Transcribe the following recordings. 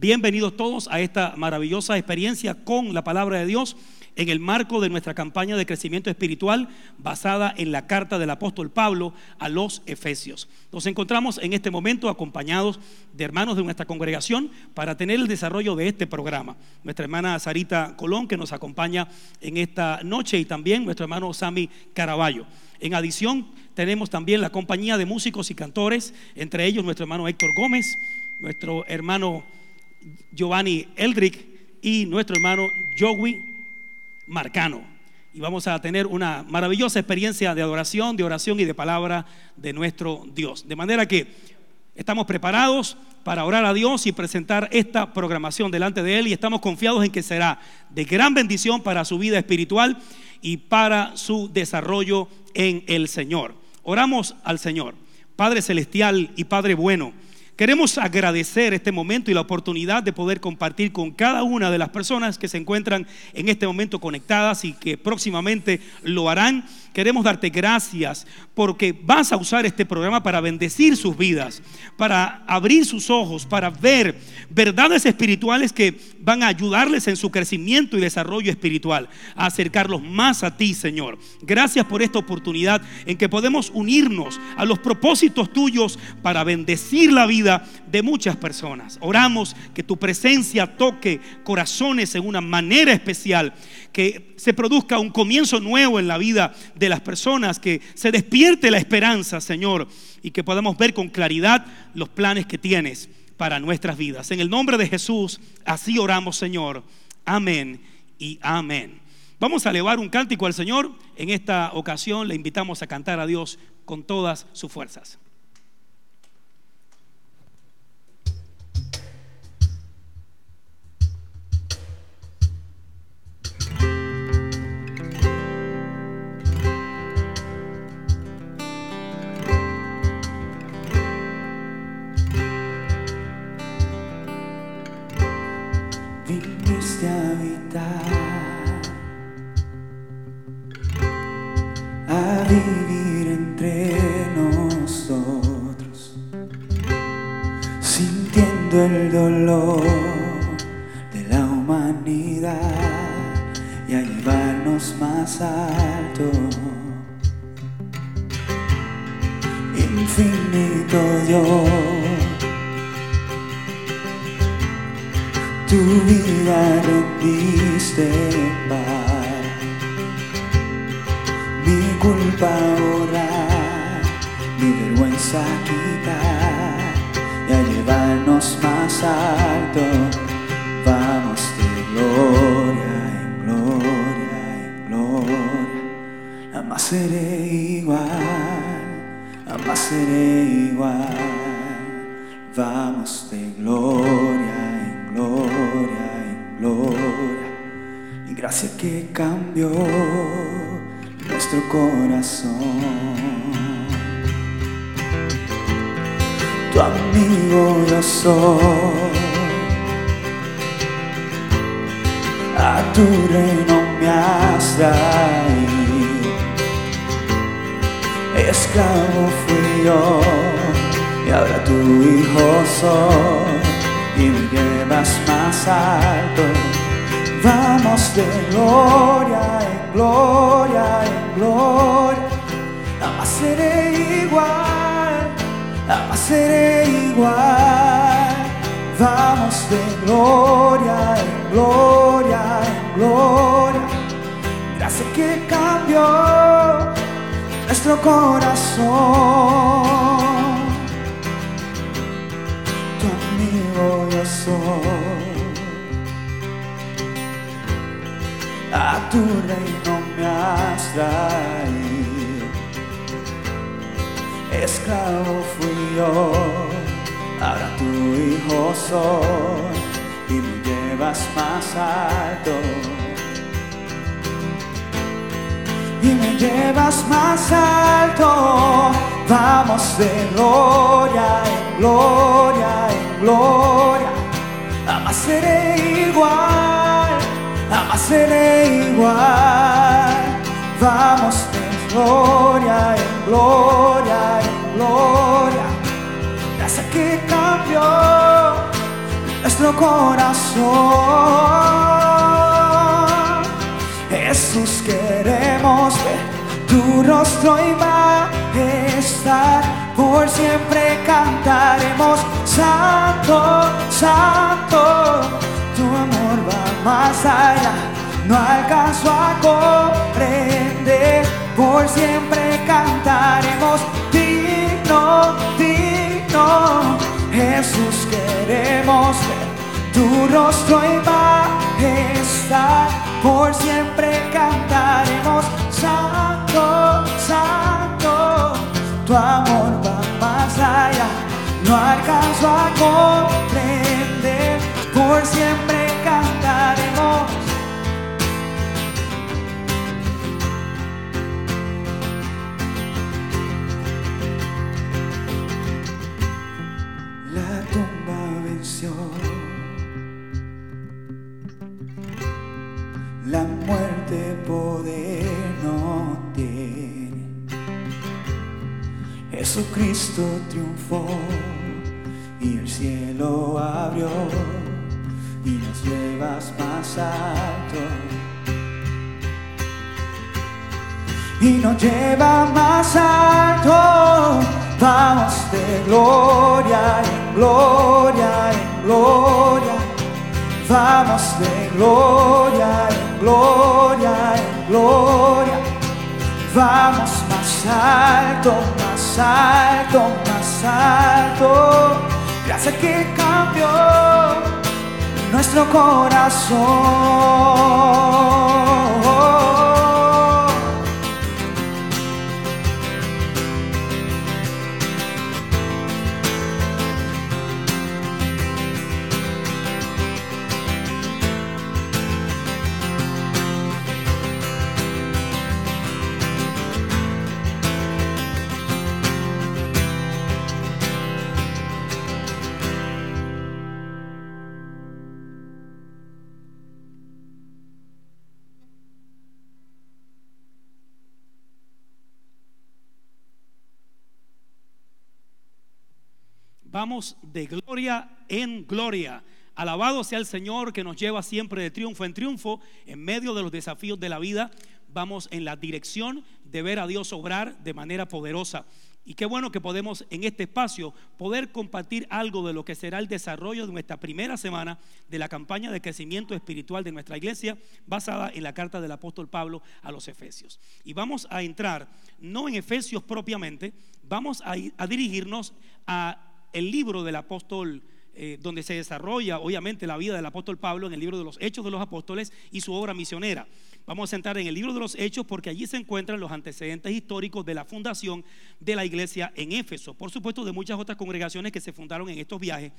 Bienvenidos todos a esta maravillosa experiencia con la palabra de Dios en el marco de nuestra campaña de crecimiento espiritual basada en la carta del apóstol Pablo a los Efesios. Nos encontramos en este momento acompañados de hermanos de nuestra congregación para tener el desarrollo de este programa. Nuestra hermana Sarita Colón que nos acompaña en esta noche y también nuestro hermano Sami Caraballo. En adición, tenemos también la compañía de músicos y cantores, entre ellos nuestro hermano Héctor Gómez, nuestro hermano Giovanni Eldrick y nuestro hermano Joey Marcano. Y vamos a tener una maravillosa experiencia de adoración, de oración y de palabra de nuestro Dios. De manera que estamos preparados para orar a Dios y presentar esta programación delante de Él y estamos confiados en que será de gran bendición para su vida espiritual y para su desarrollo en el Señor. Oramos al Señor. Padre Celestial y Padre Bueno. Queremos agradecer este momento y la oportunidad de poder compartir con cada una de las personas que se encuentran en este momento conectadas y que próximamente lo harán. Queremos darte gracias porque vas a usar este programa para bendecir sus vidas, para abrir sus ojos, para ver verdades espirituales que van a ayudarles en su crecimiento y desarrollo espiritual, a acercarlos más a ti, Señor. Gracias por esta oportunidad en que podemos unirnos a los propósitos tuyos para bendecir la vida de muchas personas. Oramos que tu presencia toque corazones en una manera especial, que se produzca un comienzo nuevo en la vida de las personas, que se despierte la esperanza, Señor, y que podamos ver con claridad los planes que tienes para nuestras vidas. En el nombre de Jesús, así oramos, Señor. Amén y amén. Vamos a elevar un cántico al Señor. En esta ocasión le invitamos a cantar a Dios con todas sus fuerzas. Vamos de gloria en gloria en gloria, jamás seré igual, jamás seré igual. Vamos de gloria en gloria en gloria, gracias que cambió nuestro corazón. Tu amigo yo soy. A tu reino me has traído. Esclavo fui yo, ahora tu hijo soy y me llevas más alto. Y me llevas más alto, vamos de gloria en gloria en gloria, jamás seré igual jamás seré igual. Vamos de gloria en gloria en gloria. Gracias que cambió nuestro corazón. Jesús queremos ver tu rostro y majestad, por siempre cantaremos, Santo, Santo, tu amor va más allá, no alcanzo a comprender, por siempre cantaremos, digno, digno, Jesús queremos ver tu rostro y majestad, por siempre cantaremos, Santo, Santo, tu amor va más allá, no alcanzo a comprender, por siempre Jesucristo triunfó y el cielo abrió y nos llevas más alto. Y nos lleva más alto. Vamos de gloria en gloria en gloria. Vamos de gloria en gloria en gloria. Vamos más alto, alto, más alto. Gracias que cambió nuestro corazón. Vamos de gloria en gloria. Alabado sea el Señor que nos lleva siempre de triunfo en triunfo en medio de los desafíos de la vida. Vamos en la dirección de ver a Dios obrar de manera poderosa. Y qué bueno que podemos en este espacio poder compartir algo de lo que será el desarrollo de nuestra primera semana de la campaña de crecimiento espiritual de nuestra iglesia basada en la carta del apóstol Pablo a los Efesios. Y vamos a entrar no en Efesios propiamente, vamos a, ir- a dirigirnos a el libro del apóstol, eh, donde se desarrolla obviamente la vida del apóstol Pablo en el libro de los Hechos de los Apóstoles y su obra misionera. Vamos a entrar en el libro de los Hechos porque allí se encuentran los antecedentes históricos de la fundación de la iglesia en Éfeso. Por supuesto, de muchas otras congregaciones que se fundaron en estos viajes.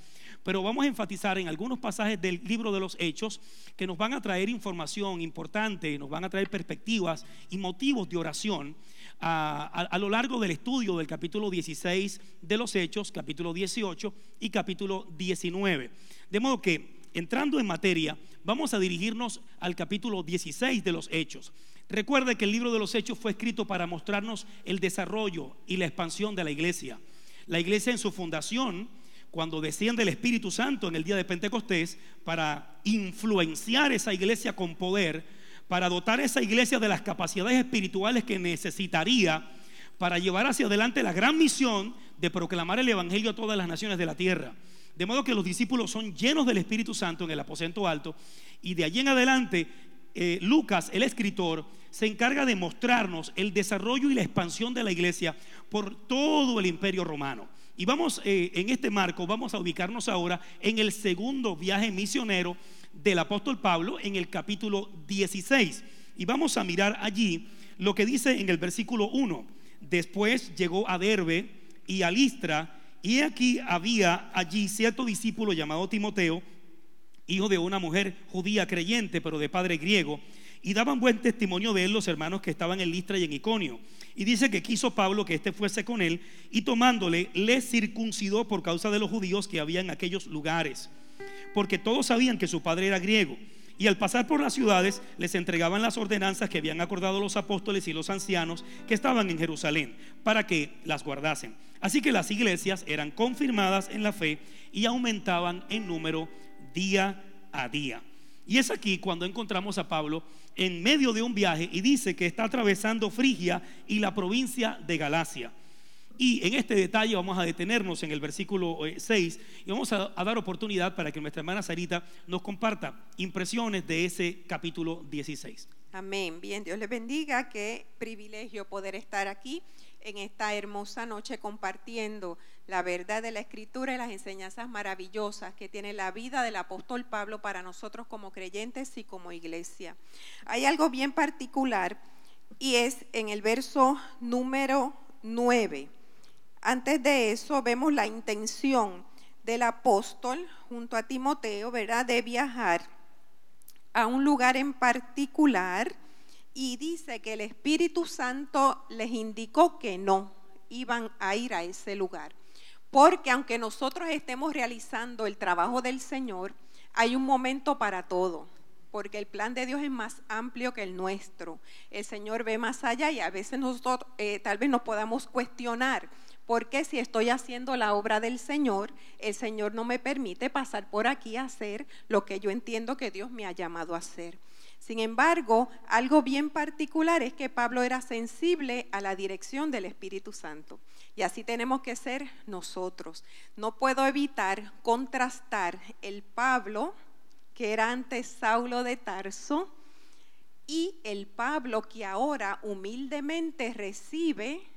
Pero vamos a enfatizar en algunos pasajes del libro de los Hechos que nos van a traer información importante, nos van a traer perspectivas y motivos de oración a, a- lo largo del estudio del capítulo 16 de los Hechos, capítulo 18 y capítulo 19. De modo que, entrando en materia, vamos a dirigirnos al capítulo 16 de los Hechos. Recuerde que el libro de los Hechos fue escrito para mostrarnos el desarrollo y la expansión de la iglesia. La iglesia en su fundación, cuando desciende el Espíritu Santo en el día de Pentecostés, para influenciar esa iglesia con poder, para dotar a esa iglesia de las capacidades espirituales que necesitaría para llevar hacia adelante la gran misión de proclamar el Evangelio a todas las naciones de la tierra. De modo que los discípulos son llenos del Espíritu Santo en el aposento alto y de allí en adelante eh, Lucas, el escritor, se encarga de mostrarnos el desarrollo y la expansión de la iglesia por todo el imperio romano. Y vamos, eh, en este marco, vamos a ubicarnos ahora en el segundo viaje misionero del apóstol Pablo en el capítulo 16. Y vamos a mirar allí lo que dice en el versículo 1. Después llegó a Derbe y a Listra, y aquí había allí cierto discípulo llamado Timoteo, hijo de una mujer judía creyente, pero de padre griego, y daban buen testimonio de él los hermanos que estaban en Listra y en Iconio. Y dice que quiso Pablo que éste fuese con él, y tomándole, le circuncidó por causa de los judíos que había en aquellos lugares, porque todos sabían que su padre era griego. Y al pasar por las ciudades les entregaban las ordenanzas que habían acordado los apóstoles y los ancianos que estaban en Jerusalén, para que las guardasen. Así que las iglesias eran confirmadas en la fe y aumentaban en número día a día. Y es aquí cuando encontramos a Pablo en medio de un viaje y dice que está atravesando Frigia y la provincia de Galacia. Y en este detalle vamos a detenernos en el versículo 6 eh, y vamos a, dar oportunidad para que nuestra hermana Sarita nos comparta impresiones de ese capítulo 16. Amén. Bien, Dios les bendiga. Qué privilegio poder estar aquí en esta hermosa noche compartiendo la verdad de la Escritura y las enseñanzas maravillosas que tiene la vida del apóstol Pablo para nosotros como creyentes y como iglesia. Hay algo bien particular y es en el verso número 9 antes de eso vemos la intención del apóstol junto a Timoteo, ¿verdad?, de viajar a un lugar en particular y dice que el Espíritu Santo les indicó que no iban a ir a ese lugar. Porque aunque nosotros estemos realizando el trabajo del Señor, hay un momento para todo porque el plan de Dios es más amplio que el nuestro. El Señor ve más allá y a veces nosotros eh, tal vez nos podamos cuestionar porque si estoy haciendo la obra del Señor, el Señor no me permite pasar por aquí a hacer lo que yo entiendo que Dios me ha llamado a hacer. Sin embargo, algo bien particular es que Pablo era sensible a la dirección del Espíritu Santo. Y así tenemos que ser nosotros. No puedo evitar contrastar el Pablo, que era antes Saulo de Tarso, y el Pablo que ahora humildemente recibe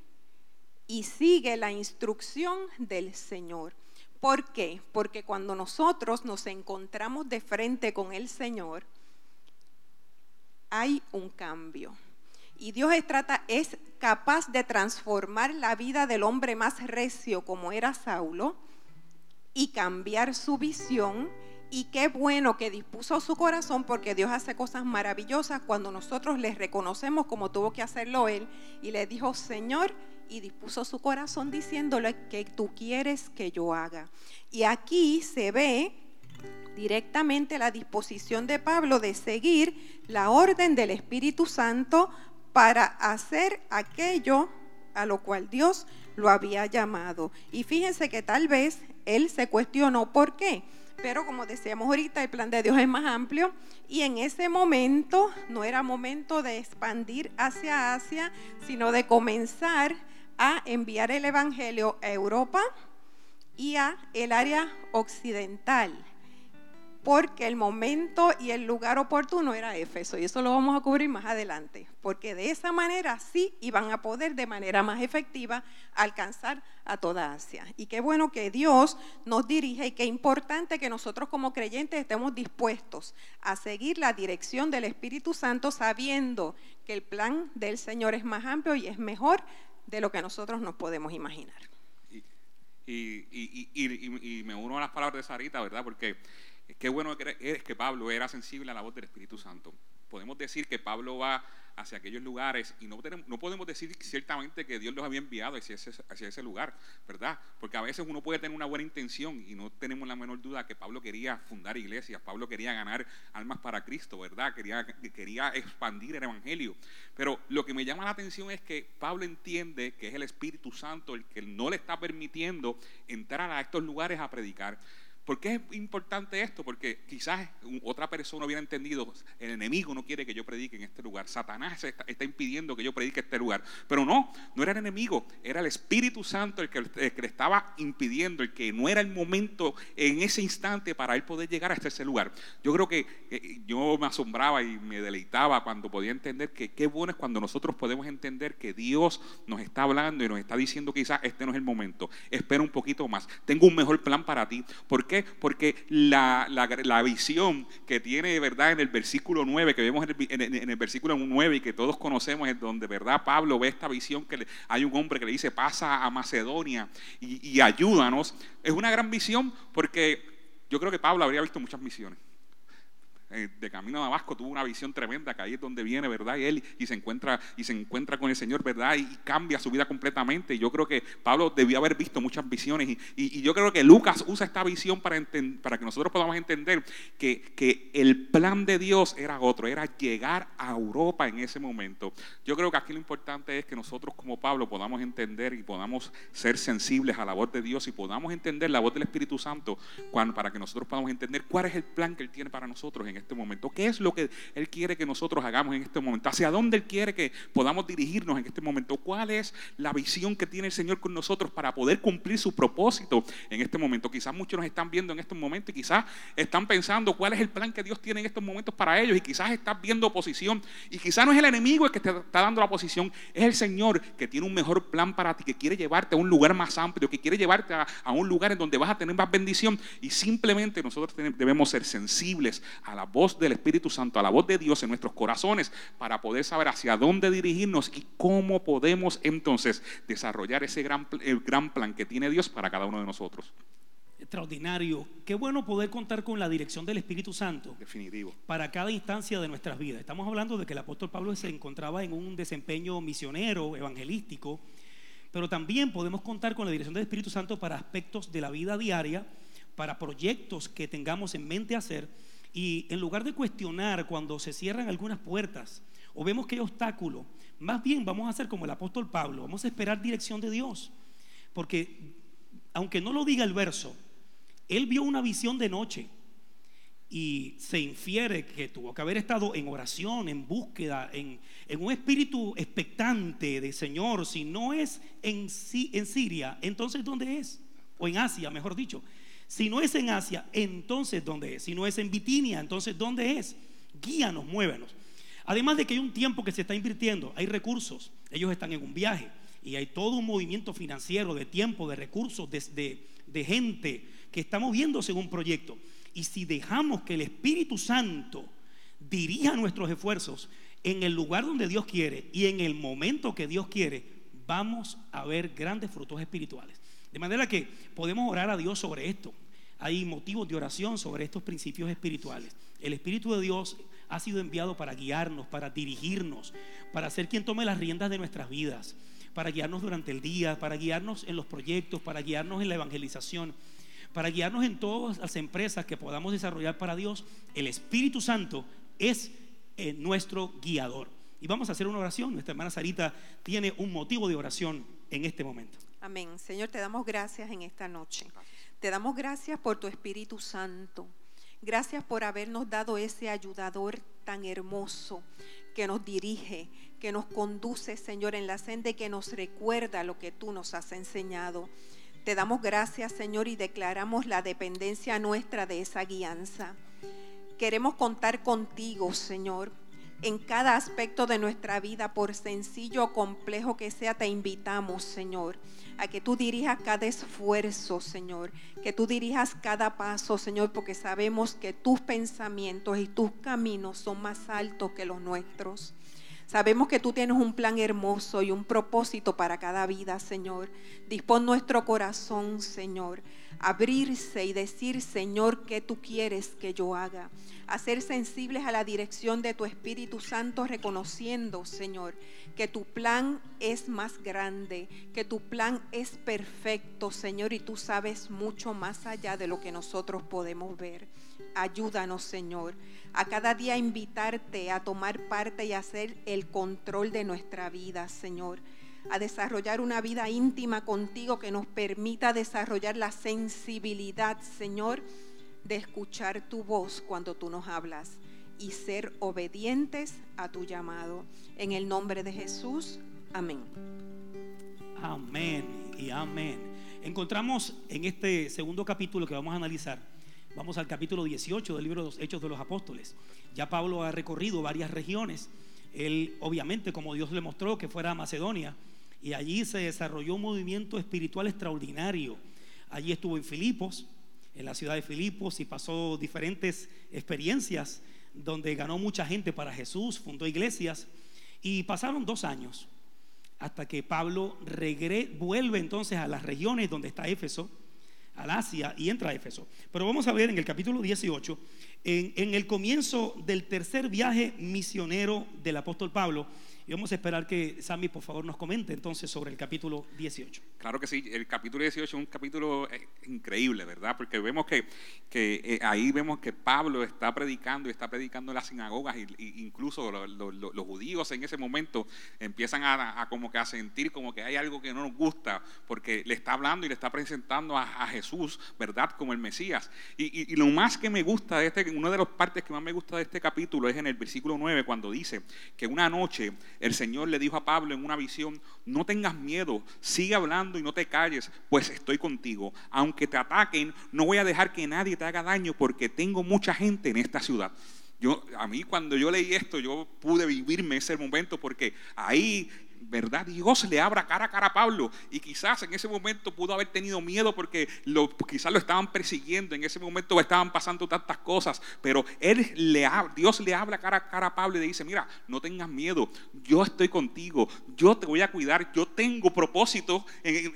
y sigue la instrucción del Señor. ¿Por qué? Porque cuando nosotros nos encontramos de frente con el Señor, hay un cambio. Y Dios es, capaz de transformar la vida del hombre más recio como era Saulo y cambiar su visión. Y qué bueno que dispuso su corazón porque Dios hace cosas maravillosas cuando nosotros les reconocemos como tuvo que hacerlo Él y le dijo, Señor, y dispuso su corazón diciéndole que tú quieres que yo haga. Y aquí se ve directamente la disposición de Pablo de seguir la orden del Espíritu Santo para hacer aquello a lo cual Dios lo había llamado. Y fíjense que tal vez él se cuestionó por qué. Pero como decíamos ahorita, el plan de Dios es más amplio y en ese momento no era momento de expandir hacia Asia, sino de comenzar a enviar el Evangelio a Europa y a el área occidental, porque el momento y el lugar oportuno era Éfeso, y eso lo vamos a cubrir más adelante, porque de esa manera sí iban a poder de manera más efectiva alcanzar a toda Asia. Y qué bueno que Dios nos dirige y qué importante que nosotros como creyentes estemos dispuestos a seguir la dirección del Espíritu Santo sabiendo que el plan del Señor es más amplio y es mejor de lo que nosotros nos podemos imaginar. Y, me uno a las palabras de Sarita, ¿verdad? Porque qué bueno es que Pablo era sensible a la voz del Espíritu Santo. Podemos decir que Pablo va hacia aquellos lugares y no, no podemos decir ciertamente que Dios los había enviado hacia ese, hacia ese lugar, ¿verdad? Porque a veces uno puede tener una buena intención y no tenemos la menor duda que Pablo quería fundar iglesias, Pablo quería ganar almas para Cristo, ¿verdad? Quería, quería expandir el Evangelio. Pero lo que me llama la atención es que Pablo entiende que es el Espíritu Santo el que no le está permitiendo entrar a estos lugares a predicar. ¿Por qué es importante esto? Porque quizás otra persona hubiera entendido, el enemigo no quiere que yo predique en este lugar, Satanás está, impidiendo que yo predique en este lugar. Pero no, no era el enemigo, era el Espíritu Santo el que, le estaba impidiendo, el que no era el momento en ese instante para él poder llegar hasta ese lugar. Yo creo que eh, yo me asombraba y me deleitaba cuando podía entender que qué bueno es cuando nosotros podemos entender que Dios nos está hablando y nos está diciendo quizás este no es el momento, espera un poquito más, tengo un mejor plan para ti. Porque qué? Porque la, visión que tiene, ¿verdad? En el versículo 9, que vemos en el, versículo 9 y que todos conocemos, es donde, ¿verdad? Pablo ve esta visión que hay un hombre que le dice, pasa a Macedonia y, y ayúdanos. Es una gran visión porque yo creo que Pablo habría visto muchas misiones. Eh, de camino a Damasco tuvo una visión tremenda, que ahí es donde viene, ¿verdad? Y él y se encuentra, y se encuentra con el Señor, ¿verdad? Y, cambia su vida completamente. Yo creo que Pablo debió haber visto muchas visiones. Y, yo creo que Lucas usa esta visión para, para que nosotros podamos entender que, que el plan de Dios era otro, era llegar a Europa en ese momento. Yo creo que aquí lo importante es que nosotros como Pablo podamos entender y podamos ser sensibles a la voz de Dios y podamos entender la voz del Espíritu Santo para que nosotros podamos entender cuál es el plan que Él tiene para nosotros en este momento, qué es lo que Él quiere que nosotros hagamos en este momento, hacia dónde Él quiere que podamos dirigirnos en este momento, cuál es la visión que tiene el Señor con nosotros para poder cumplir su propósito en este momento. Quizás muchos nos están viendo en estos momentos y quizás están pensando cuál es el plan que Dios tiene en estos momentos para ellos y quizás estás viendo oposición y quizás no es el enemigo el que te está dando la oposición, es el Señor que tiene un mejor plan para ti, que quiere llevarte a un lugar más amplio, que quiere llevarte a, a un lugar en donde vas a tener más bendición y simplemente nosotros debemos ser sensibles a la voz del Espíritu Santo, a la voz de Dios en nuestros corazones para poder saber hacia dónde dirigirnos y cómo podemos entonces desarrollar ese gran, gran plan que tiene Dios para cada uno de nosotros. Extraordinario. Qué bueno poder contar con la dirección del Espíritu Santo. Definitivo. Para cada instancia de nuestras vidas. Estamos hablando de que el apóstol Pablo se encontraba en un desempeño misionero, evangelístico, pero también podemos contar con la dirección del Espíritu Santo para aspectos de la vida diaria, para proyectos que tengamos en mente hacer. Y en lugar de cuestionar cuando se cierran algunas puertas o vemos que hay obstáculo, más bien vamos a hacer como el apóstol Pablo, vamos a esperar dirección de Dios. Porque aunque no lo diga el verso, él vio una visión de noche y se infiere que tuvo que haber estado en oración, en búsqueda, en, un espíritu expectante de Señor. Si no es en, en Siria, entonces ¿dónde es? O en Asia, mejor dicho. Si no es en Asia, entonces ¿dónde es? Si no es en Bitinia, entonces ¿dónde es? Guíanos, muévenos. Además de que hay un tiempo que se está invirtiendo, hay recursos, ellos están en un viaje y hay todo un movimiento financiero de tiempo, de recursos, de, de gente que está moviéndose en un proyecto. Y si dejamos que el Espíritu Santo dirija nuestros esfuerzos en el lugar donde Dios quiere y en el momento que Dios quiere, vamos a ver grandes frutos espirituales. De manera que podemos orar a Dios sobre esto. Hay motivos de oración sobre estos principios espirituales. El Espíritu de Dios ha sido enviado para guiarnos, para dirigirnos, para ser quien tome las riendas de nuestras vidas, para guiarnos durante el día, para guiarnos en los proyectos, para guiarnos en la evangelización para guiarnos en todas las empresas que podamos desarrollar para Dios, el Espíritu Santo es eh, nuestro guiador. Y vamos a hacer una oración. Nuestra hermana Sarita tiene un motivo de oración en este momento. Amén. Señor, te damos gracias en esta noche. Te damos gracias por tu Espíritu Santo. Gracias por habernos dado ese ayudador tan hermoso que nos dirige, que nos conduce, Señor, en la senda y que nos recuerda lo que tú nos has enseñado. Te damos gracias, Señor, y declaramos la dependencia nuestra de esa guianza. Queremos contar contigo, Señor, en cada aspecto de nuestra vida, por sencillo o complejo que sea, te invitamos, Señor, a que tú dirijas cada esfuerzo, Señor, que tú dirijas cada paso, Señor, porque sabemos que tus pensamientos y tus caminos son más altos que los nuestros. Sabemos que tú tienes un plan hermoso y un propósito para cada vida, Señor. Dispón nuestro corazón, Señor, abrirse y decir, Señor, ¿qué tú quieres que yo haga? A ser sensibles a la dirección de tu Espíritu Santo, reconociendo, Señor, que tu plan es más grande, que tu plan es perfecto, Señor, y tú sabes mucho más allá de lo que nosotros podemos ver. Ayúdanos, Señor a cada día invitarte a tomar parte y hacer el control de nuestra vida, Señor. A desarrollar una vida íntima contigo que nos permita desarrollar la sensibilidad, Señor, de escuchar tu voz cuando tú nos hablas y ser obedientes a tu llamado. En el nombre de Jesús, amén. Amén y amén. Encontramos en este segundo capítulo que vamos a analizar Vamos al capítulo 18 del libro de los Hechos de los Apóstoles. Ya Pablo ha recorrido varias regiones. Él, obviamente, como Dios le mostró que fuera a Macedonia, y allí se desarrolló un movimiento espiritual extraordinario. Allí estuvo en Filipos, en la ciudad de Filipos, y pasó diferentes experiencias donde ganó mucha gente para Jesús, fundó iglesias, y pasaron dos años hasta que Pablo vuelve entonces a las regiones donde está Éfeso al Asia y entra a Éfeso. Pero vamos a ver en el capítulo 18, en, en el comienzo del tercer viaje misionero del apóstol Pablo, y vamos a esperar que Sammy, por favor, nos comente entonces sobre el capítulo 18. Claro que sí, el capítulo 18 es un capítulo eh, increíble, ¿verdad? Porque vemos que, que eh, ahí vemos que Pablo está predicando y está predicando en las sinagogas, y incluso lo- lo- lo- los judíos en ese momento empiezan a, a como que a sentir como que hay algo que no nos gusta, porque le está hablando y le está presentando a, a Jesús, ¿verdad? Como el Mesías. Y, y- y lo más que me gusta de este, una de las partes que más me gusta de este capítulo es en el versículo 9, cuando dice que una noche el Señor le dijo a Pablo en una visión, no tengas miedo, sigue hablando y no te calles, pues estoy contigo. Aunque te ataquen, no voy a dejar que nadie te haga daño porque tengo mucha gente en esta ciudad. Yo, a mí cuando yo leí esto, yo pude vivirme ese momento porque ahí, ¿verdad? Dios le abra cara a cara a Pablo. Y quizás en ese momento pudo haber tenido miedo porque lo, quizás lo estaban persiguiendo, en ese momento estaban pasando tantas cosas, pero él le Dios le habla cara a cara a Pablo y le dice, mira, no tengas miedo, yo estoy contigo, yo te voy a cuidar, yo tengo propósitos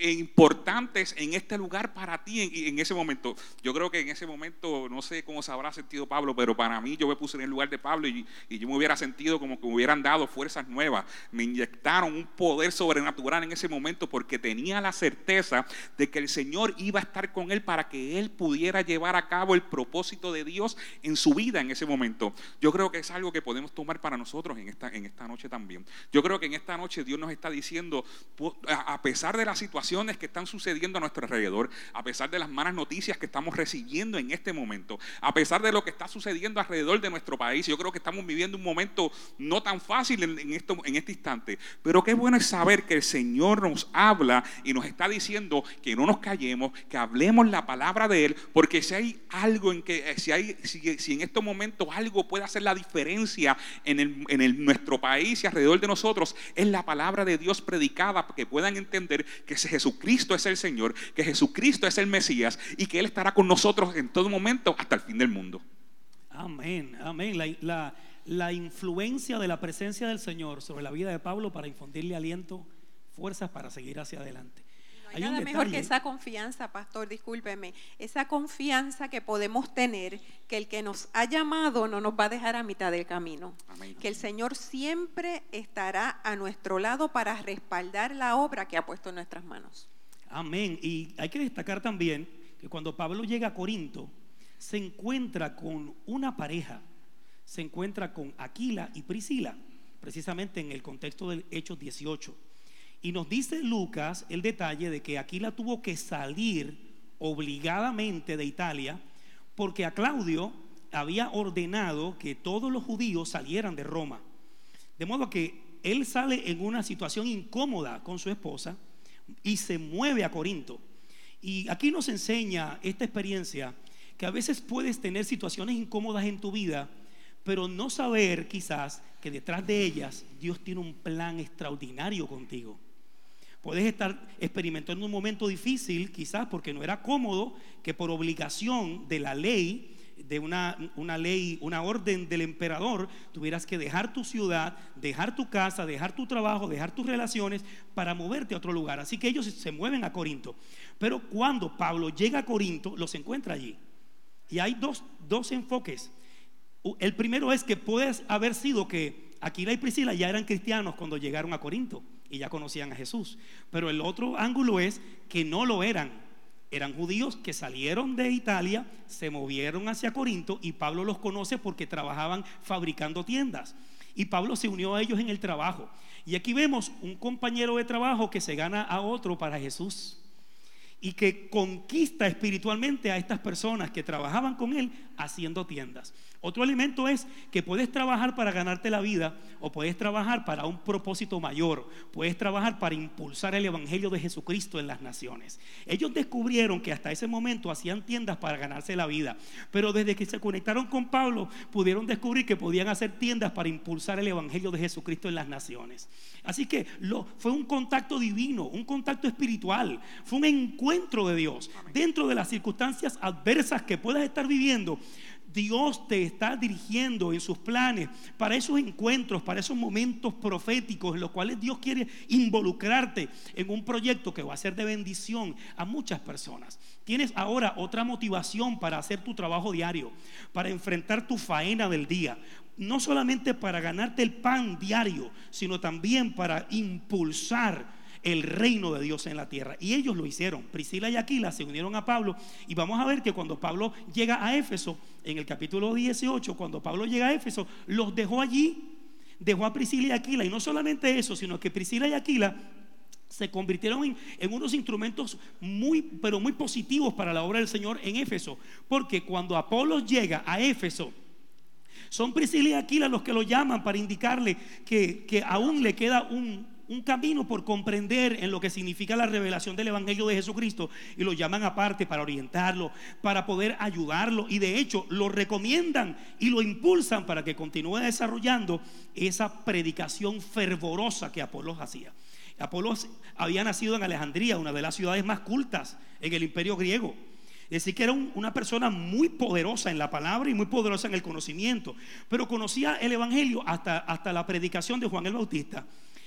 importantes en este lugar para ti en, en ese momento. Yo creo que en ese momento, no sé cómo se habrá sentido Pablo, pero para mí yo me puse en el lugar de Pablo y, y yo me hubiera sentido como que me hubieran dado fuerzas nuevas, me inyectaron un poder sobrenatural en ese momento porque tenía la certeza de que el Señor iba a estar con él para que él pudiera llevar a cabo el propósito de Dios en su vida en ese momento. Yo creo que es algo que podemos tomar para nosotros en esta, en esta noche también. Yo creo que en esta noche Dios nos está diciendo, a pesar de las situaciones que están sucediendo a nuestro alrededor, a pesar de las malas noticias que estamos recibiendo en este momento, a pesar de lo que está sucediendo alrededor de nuestro país, yo creo que estamos viviendo un momento no tan fácil en, en esto, en este instante. Pero qué bueno es saber que el Señor nos habla y nos está diciendo que no nos callemos, que hablemos la palabra de Él, porque si hay algo en que, eh, si, hay, si, en estos momentos algo puede hacer la diferencia en, el, en el- nuestro país y alrededor de nosotros, es la palabra de Dios predicada, que puedan entender que Jesucristo es el Señor, que Jesucristo es el Mesías y que Él estará con nosotros en todo momento hasta el fin del mundo. Amén, amén. La- la influencia de la presencia del Señor sobre la vida de Pablo para infundirle aliento, fuerzas para seguir hacia adelante. No hay, Hay nada mejor que esa confianza, pastor, discúlpeme, esa confianza que podemos tener que el que nos ha llamado no nos va a dejar a mitad del camino. Amén. Que el Señor siempre estará a nuestro lado para respaldar la obra que ha puesto en nuestras manos. Amén. Y hay que destacar también que cuando Pablo llega a Corinto, se encuentra con una pareja, se encuentra con Aquila y Priscila, precisamente en el contexto del Hechos 18. Y nos dice Lucas el detalle de que Aquila tuvo que salir obligadamente de Italia porque a Claudio había ordenado que todos los judíos salieran de Roma. De modo que él sale en una situación incómoda con su esposa y se mueve a Corinto. Y aquí nos enseña esta experiencia que a veces puedes tener situaciones incómodas en tu vida, pero no saber quizás que detrás de ellas Dios tiene un plan extraordinario contigo. Puedes estar experimentando un momento difícil, quizás porque no era cómodo, que por obligación de la ley, de una, una ley, una orden del emperador, tuvieras que dejar tu ciudad, dejar tu casa, dejar tu trabajo, dejar tus relaciones para moverte a otro lugar. Así que ellos se mueven a Corinto. Pero cuando Pablo llega a Corinto, los encuentra allí. Y hay dos, dos enfoques. El primero es que puede haber sido que Aquila y Priscila ya eran cristianos cuando llegaron a Corinto y ya conocían a Jesús. Pero el otro ángulo es que no lo eran. Eran judíos que salieron de Italia, se movieron hacia Corinto y Pablo los conoce porque trabajaban fabricando tiendas. Y Pablo se unió a ellos en el trabajo. Y aquí vemos un compañero de trabajo que se gana a otro para Jesús y que conquista espiritualmente a estas personas que trabajaban con él haciendo tiendas. Otro elemento es que puedes trabajar para ganarte la vida o puedes trabajar para un propósito mayor, puedes trabajar para impulsar el Evangelio de Jesucristo en las naciones. Ellos descubrieron que hasta ese momento hacían tiendas para ganarse la vida, pero desde que se conectaron con Pablo pudieron descubrir que podían hacer tiendas para impulsar el Evangelio de Jesucristo en las naciones. Así que lo, fue un contacto divino, un contacto espiritual, fue un encuentro de Dios dentro de las circunstancias adversas que puedas estar viviendo. Dios te está dirigiendo en sus planes para esos encuentros, para esos momentos proféticos en los cuales Dios quiere involucrarte en un proyecto que va a ser de bendición a muchas personas. Tienes ahora otra motivación para hacer tu trabajo diario, para enfrentar tu faena del día, no solamente para ganarte el pan diario, sino también para impulsar el reino de Dios en la tierra. Y ellos lo hicieron. Priscila y Aquila se unieron a Pablo y vamos a ver que cuando Pablo llega a Éfeso, en el capítulo 18, cuando Pablo llega a Éfeso, los dejó allí, dejó a Priscila y Aquila. Y no solamente eso, sino que Priscila y Aquila se convirtieron en, unos instrumentos muy, pero muy positivos para la obra del Señor en Éfeso. Porque cuando Apolo llega a Éfeso, son Priscila y Aquila los que lo llaman para indicarle que, que aún le queda un, un camino por comprender en lo que significa la revelación del Evangelio de Jesucristo y lo llaman aparte para orientarlo, para poder ayudarlo y de hecho lo recomiendan y lo impulsan para que continúe desarrollando esa predicación fervorosa que Apolos hacía. Apolos había nacido en Alejandría, una de las ciudades más cultas en el imperio griego. Es decir, que era una persona muy poderosa en la palabra y muy poderosa en el conocimiento, pero conocía el Evangelio hasta, hasta la predicación de Juan el Bautista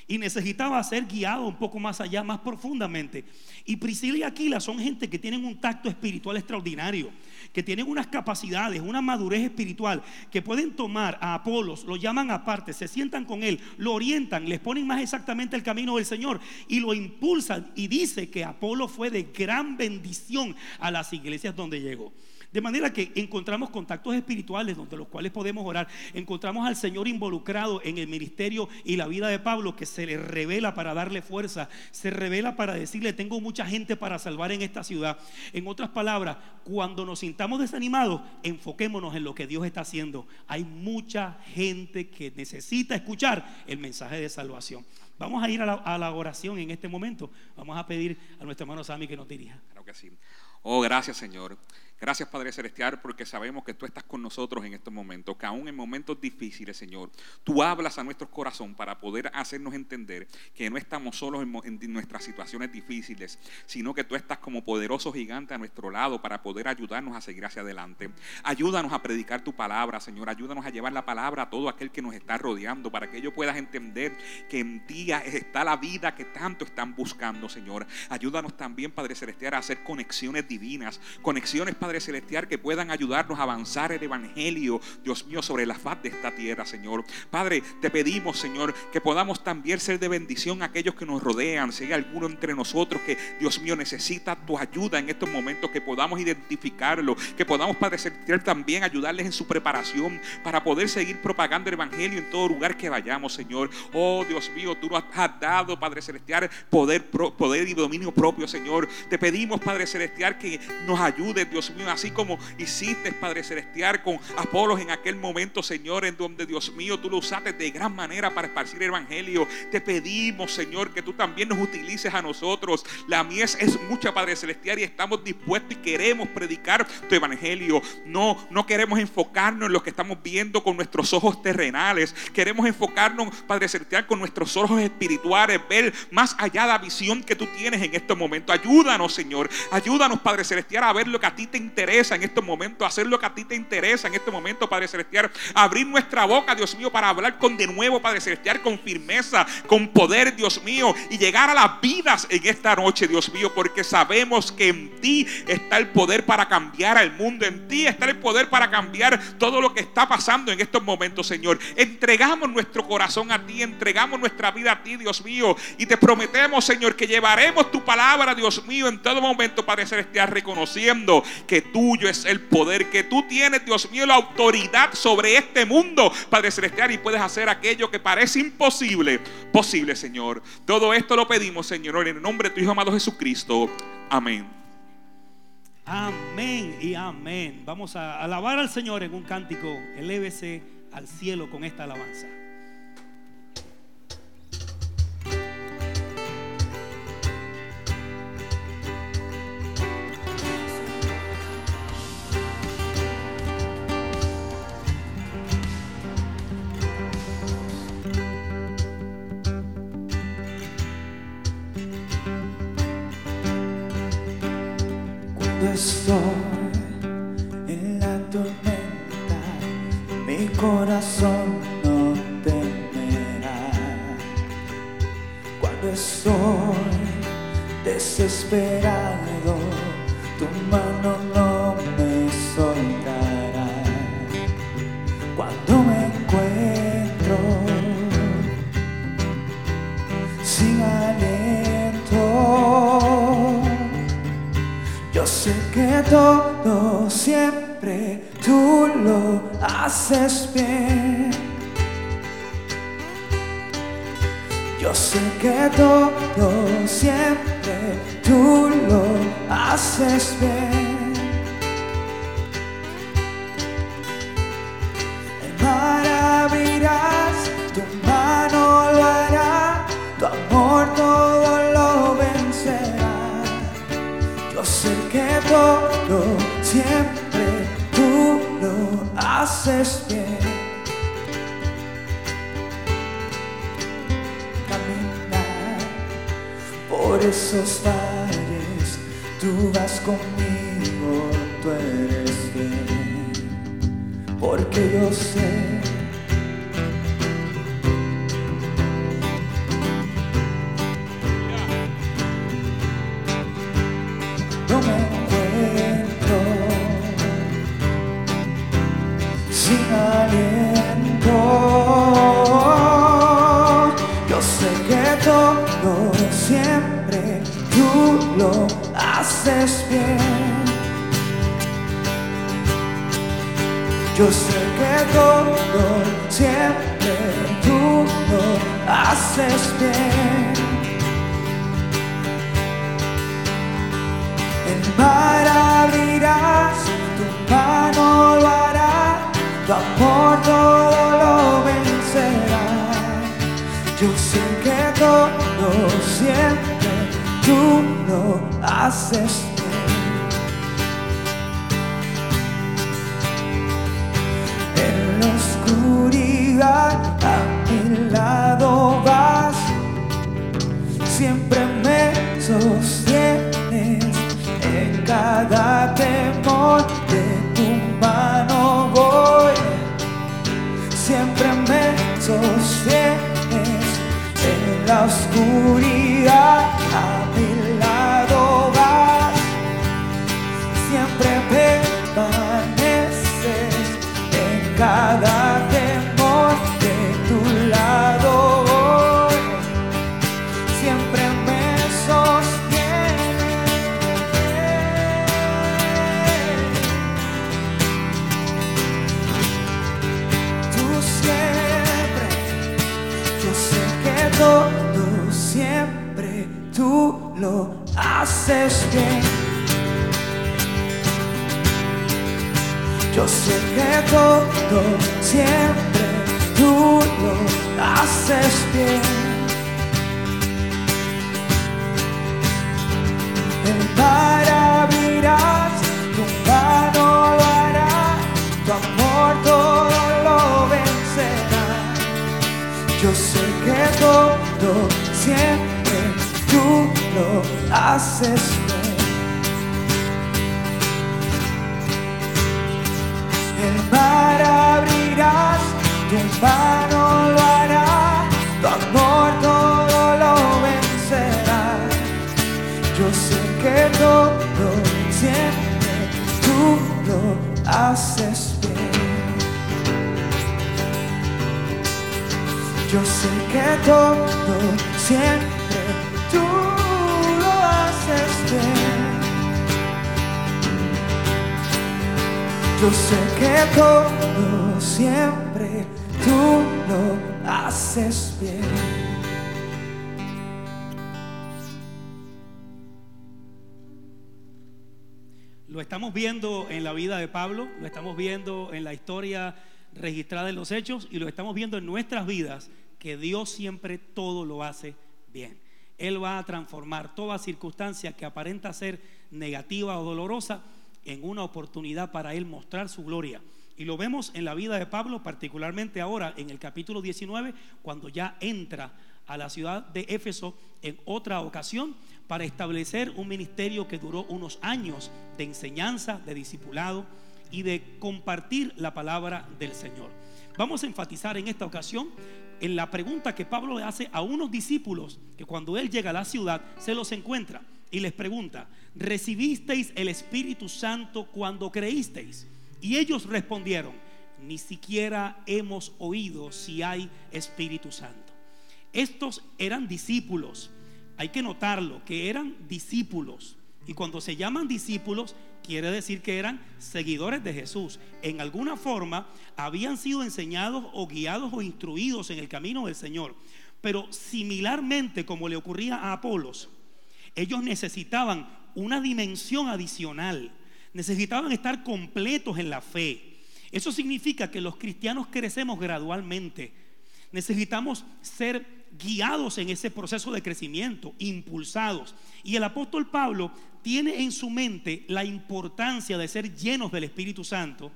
y necesitaba ser guiado un poco más allá, más profundamente. Y Priscila y Aquila son gente que tienen un tacto espiritual extraordinario, que tienen unas capacidades, una madurez espiritual, que pueden tomar a Apolos, lo llaman aparte, se sientan con él, lo orientan, les ponen más exactamente el camino del Señor y lo impulsan. Y dice que Apolo fue de gran bendición a las iglesias donde llegó. De manera que encontramos contactos espirituales donde los cuales podemos orar. Encontramos al Señor involucrado en el ministerio y la vida de Pablo que se le revela para darle fuerza, se revela para decirle, tengo mucha gente para salvar en esta ciudad. En otras palabras, cuando nos sintamos desanimados, enfoquémonos en lo que Dios está haciendo. Hay mucha gente que necesita escuchar el mensaje de salvación. Vamos a ir a la, oración en este momento. Vamos a pedir a nuestro hermano Sammy que nos dirija. Claro que sí. Oh, gracias Señor. Gracias Padre Celestial porque sabemos que tú estás con nosotros en estos momentos, que aún en momentos difíciles, Señor, tú hablas a nuestro corazón para poder hacernos entender que no estamos solos en, nuestras situaciones difíciles, sino que tú estás como poderoso gigante a nuestro lado para poder ayudarnos a seguir hacia adelante. Ayúdanos a predicar tu palabra, Señor. Ayúdanos a llevar la palabra a todo aquel que nos está rodeando para que ellos puedan entender que en ti está la vida que tanto están buscando, Señor. Ayúdanos también, Padre Celestial, a hacer conexiones divinas, conexiones, Padre Padre Celestial, que puedan ayudarnos a avanzar el Evangelio, Dios mío, sobre la faz de esta tierra, Señor. Padre, te pedimos, Señor, que podamos también ser de bendición a aquellos que nos rodean. Si hay alguno entre nosotros que, Dios mío, necesita tu ayuda en estos momentos, que podamos identificarlo, que podamos, Padre Celestial, también ayudarles en su preparación para poder seguir propagando el Evangelio en todo lugar que vayamos, Señor. Oh, Dios mío, tú nos has dado, Padre Celestial, poder, poder y dominio propio, Señor. Te pedimos, Padre Celestial, que nos ayude, Dios mío así como hiciste, Padre Celestial, con Apolos en aquel momento, Señor, en donde, Dios mío, tú lo usaste de gran manera para esparcir el Evangelio. Te pedimos, Señor, que tú también nos utilices a nosotros. La mies es mucha, Padre Celestial, y estamos dispuestos y queremos predicar tu Evangelio. No, no queremos enfocarnos en lo que estamos viendo con nuestros ojos terrenales. Queremos enfocarnos, Padre Celestial, con nuestros ojos espirituales, ver más allá de la visión que tú tienes en este momento. Ayúdanos, Señor. Ayúdanos, Padre Celestial, a ver lo que a ti te interesa en estos momentos, hacer lo que a ti te interesa en este momento, Padre Celestial. Abrir nuestra boca, Dios mío, para hablar con de nuevo, Padre Celestial, con firmeza, con poder, Dios mío, y llegar a las vidas en esta noche, Dios mío, porque sabemos que en ti está el poder para cambiar al mundo, en ti está el poder para cambiar todo lo que está pasando en estos momentos, Señor. Entregamos nuestro corazón a ti, entregamos nuestra vida a ti, Dios mío, y te prometemos, Señor, que llevaremos tu palabra, Dios mío, en todo momento, Padre Celestial, reconociendo que tuyo es el poder, que tú tienes, Dios mío, la autoridad sobre este mundo, Padre Celestial, y puedes hacer aquello que parece imposible, posible, Señor. Todo esto lo pedimos, Señor, en el nombre de tu Hijo amado Jesucristo. Amén. Amén y amén. Vamos a alabar al Señor en un cántico. Elévese al cielo con esta alabanza. despair. Tú vas conmigo, tú eres bien. Porque yo sé haces bien. Yo sé que todo siempre tú lo haces bien. El mar abrirás, tu mano lo hará, tu amor todo lo vencerá. Yo sé que todo siempre tú lo haces. Bien. En la oscuridad a mi lado vas. Siempre me sostienes en cada temor. De tu mano voy. Siempre me sostienes en la oscuridad cada temor de tu lado siempre me sostiene. Tú siempre, yo sé que todo siempre tú lo haces bien. Sé que todo siempre tú lo haces bien. El mar abrirás, tu mano lo hará, tu amor todo lo vencerá. Yo sé que todo siempre tú lo haces bien. Abrirás, tu mano lo hará, tu amor todo lo vencerá. Yo sé que todo siempre tú lo haces bien. Yo sé que todo siempre tú lo haces bien. Yo sé que todo siempre tú lo haces bien. Lo estamos viendo en la vida de Pablo, lo estamos viendo en la historia registrada en los hechos y lo estamos viendo en nuestras vidas, que Dios siempre todo lo hace bien. Él va a transformar toda circunstancia que aparenta ser negativa o dolorosa en una oportunidad para Él mostrar su gloria. Y lo vemos en la vida de Pablo, particularmente ahora en el capítulo 19, cuando ya entra a la ciudad de Éfeso en otra ocasión para establecer un ministerio que duró unos años de enseñanza, de discipulado. y de compartir la palabra del Señor. Vamos a enfatizar en esta ocasión en la pregunta que Pablo le hace a unos discípulos que cuando él llega a la ciudad se los encuentra y les pregunta, ¿recibisteis el Espíritu Santo cuando creísteis? Y ellos respondieron, ni siquiera hemos oído si hay Espíritu Santo. Estos eran discípulos, hay que notarlo, que eran discípulos. Y cuando se llaman discípulos, quiere decir que eran seguidores de Jesús. En alguna forma habían sido enseñados o guiados o instruidos en el camino del Señor. Pero similarmente como le ocurría a Apolos, ellos necesitaban una dimensión adicional. Necesitaban estar completos en la fe. Eso significa que los cristianos crecemos gradualmente. Necesitamos ser guiados en ese proceso de crecimiento, impulsados. Y el apóstol Pablo tiene en su mente la importancia de ser llenos del Espíritu Santo,